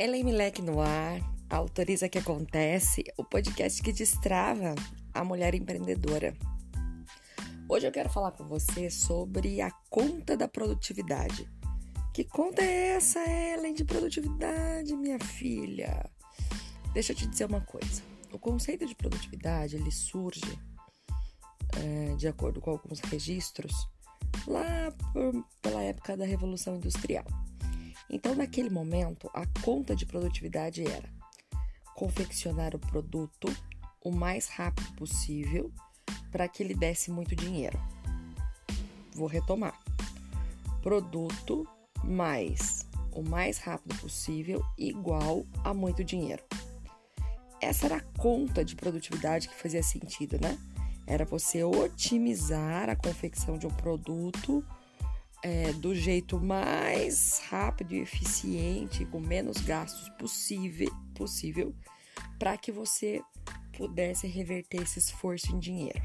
Ellen Milek no ar, autoriza que acontece, o podcast que destrava a mulher empreendedora. Hoje eu quero falar com você sobre a conta da produtividade. Que conta é essa, Ellen, de produtividade, minha filha? Deixa eu te dizer uma coisa. O conceito de produtividade ele surge é, de acordo com alguns registros lá por, pela época da Revolução Industrial. Então, naquele momento, a conta de produtividade era confeccionar o produto o mais rápido possível para que ele desse muito dinheiro. Vou retomar. Produto mais o mais rápido possível igual a muito dinheiro. Essa era a conta de produtividade que fazia sentido, né? Era você otimizar a confecção de um produto é, do jeito mais rápido e eficiente, com menos gastos possível, possível para que você pudesse reverter esse esforço em dinheiro.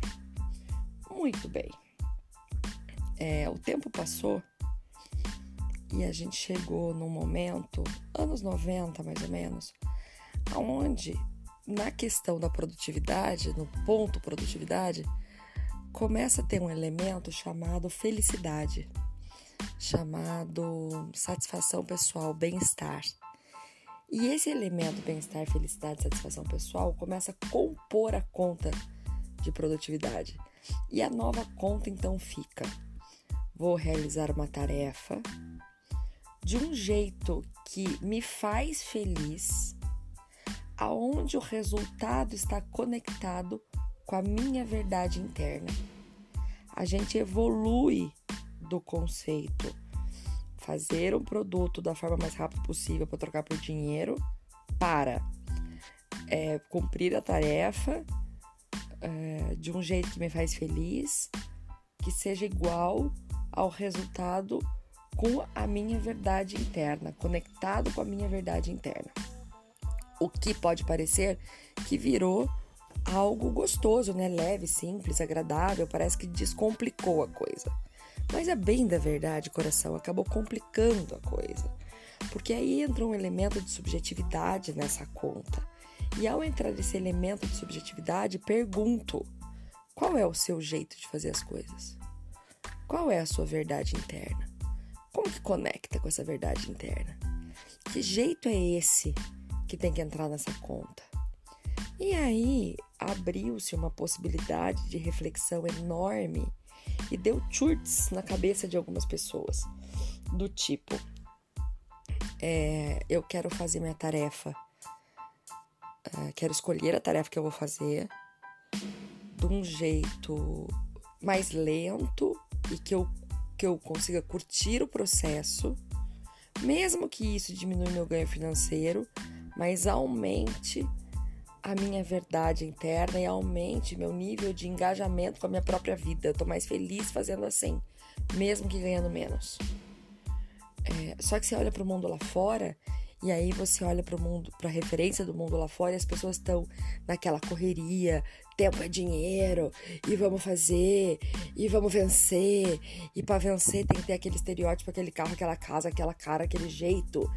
Muito bem. É, o tempo passou e a gente chegou num momento, anos 90 mais ou menos, onde na questão da produtividade, no ponto produtividade, começa a ter um elemento chamado felicidade chamado satisfação pessoal, bem-estar. E esse elemento bem-estar, felicidade, satisfação pessoal começa a compor a conta de produtividade. E a nova conta então fica: vou realizar uma tarefa de um jeito que me faz feliz, aonde o resultado está conectado com a minha verdade interna. A gente evolui do conceito fazer um produto da forma mais rápida possível para trocar por dinheiro para é, cumprir a tarefa é, de um jeito que me faz feliz, que seja igual ao resultado com a minha verdade interna, conectado com a minha verdade interna. O que pode parecer que virou algo gostoso, né? Leve, simples, agradável, parece que descomplicou a coisa. Mas a bem da verdade, coração, acabou complicando a coisa. Porque aí entra um elemento de subjetividade nessa conta. E ao entrar esse elemento de subjetividade, pergunto: qual é o seu jeito de fazer as coisas? Qual é a sua verdade interna? Como que conecta com essa verdade interna? Que jeito é esse que tem que entrar nessa conta? E aí abriu-se uma possibilidade de reflexão enorme e deu churts na cabeça de algumas pessoas, do tipo: é, eu quero fazer minha tarefa, é, quero escolher a tarefa que eu vou fazer de um jeito mais lento e que eu, que eu consiga curtir o processo, mesmo que isso diminua meu ganho financeiro, mas aumente a minha verdade interna e aumente meu nível de engajamento com a minha própria vida. Eu tô mais feliz fazendo assim, mesmo que ganhando menos. É, só que você olha para o mundo lá fora e aí você olha para o mundo, para a referência do mundo lá fora e as pessoas estão naquela correria, tempo é dinheiro e vamos fazer e vamos vencer. E para vencer tem que ter aquele estereótipo, aquele carro, aquela casa, aquela cara, aquele jeito.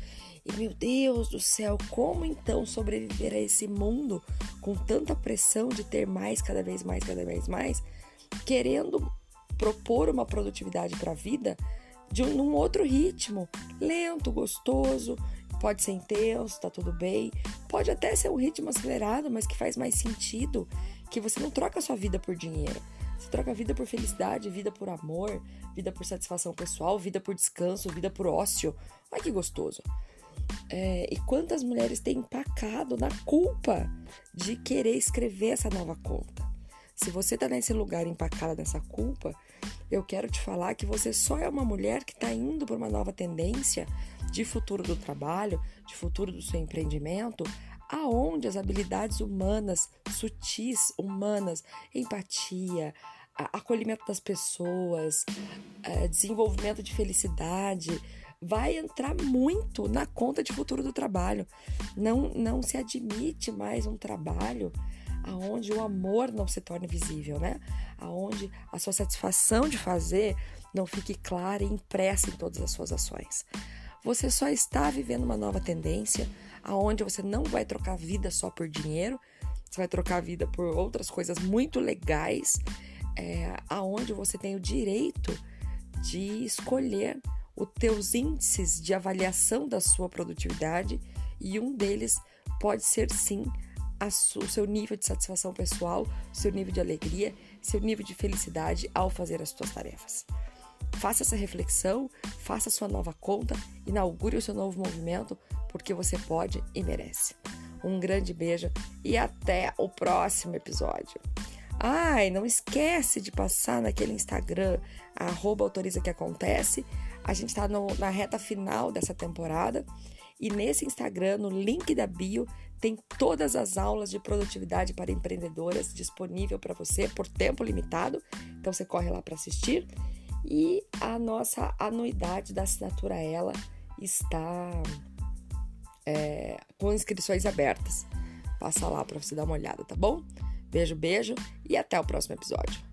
E meu Deus do céu, como então sobreviver a esse mundo com tanta pressão de ter mais, cada vez mais, cada vez mais, querendo propor uma produtividade para a vida de um, outro ritmo, lento, gostoso, pode ser intenso, tá tudo bem, pode até ser um ritmo acelerado, mas que faz mais sentido, que você não troca a sua vida por dinheiro. Você troca vida por felicidade, vida por amor, vida por satisfação pessoal, vida por descanso, vida por ócio. Ai que gostoso. É, e quantas mulheres têm empacado na culpa de querer escrever essa nova conta? Se você está nesse lugar empacada nessa culpa, eu quero te falar que você só é uma mulher que está indo para uma nova tendência de futuro do trabalho, de futuro do seu empreendimento, aonde as habilidades humanas, sutis, humanas, empatia, acolhimento das pessoas, é, desenvolvimento de felicidade, vai entrar muito na conta de futuro do trabalho. Não, não se admite mais um trabalho aonde o amor não se torne visível, né? Aonde a sua satisfação de fazer não fique clara e impressa em todas as suas ações. Você só está vivendo uma nova tendência aonde você não vai trocar vida só por dinheiro, você vai trocar vida por outras coisas muito legais, é, aonde você tem o direito de escolher os teus índices de avaliação da sua produtividade e um deles pode ser sim o seu nível de satisfação pessoal, seu nível de alegria, seu nível de felicidade ao fazer as suas tarefas. Faça essa reflexão, faça a sua nova conta, inaugure o seu novo movimento, porque você pode e merece. Um grande beijo e até o próximo episódio. Ai, não esquece de passar naquele Instagram, arroba autoriza que acontece. A gente está na reta final dessa temporada e nesse Instagram, no link da bio, tem todas as aulas de produtividade para empreendedoras disponível para você por tempo limitado. Então você corre lá para assistir. E a nossa anuidade da assinatura ela está é, com inscrições abertas. Passa lá para você dar uma olhada, tá bom? Beijo, beijo e até o próximo episódio.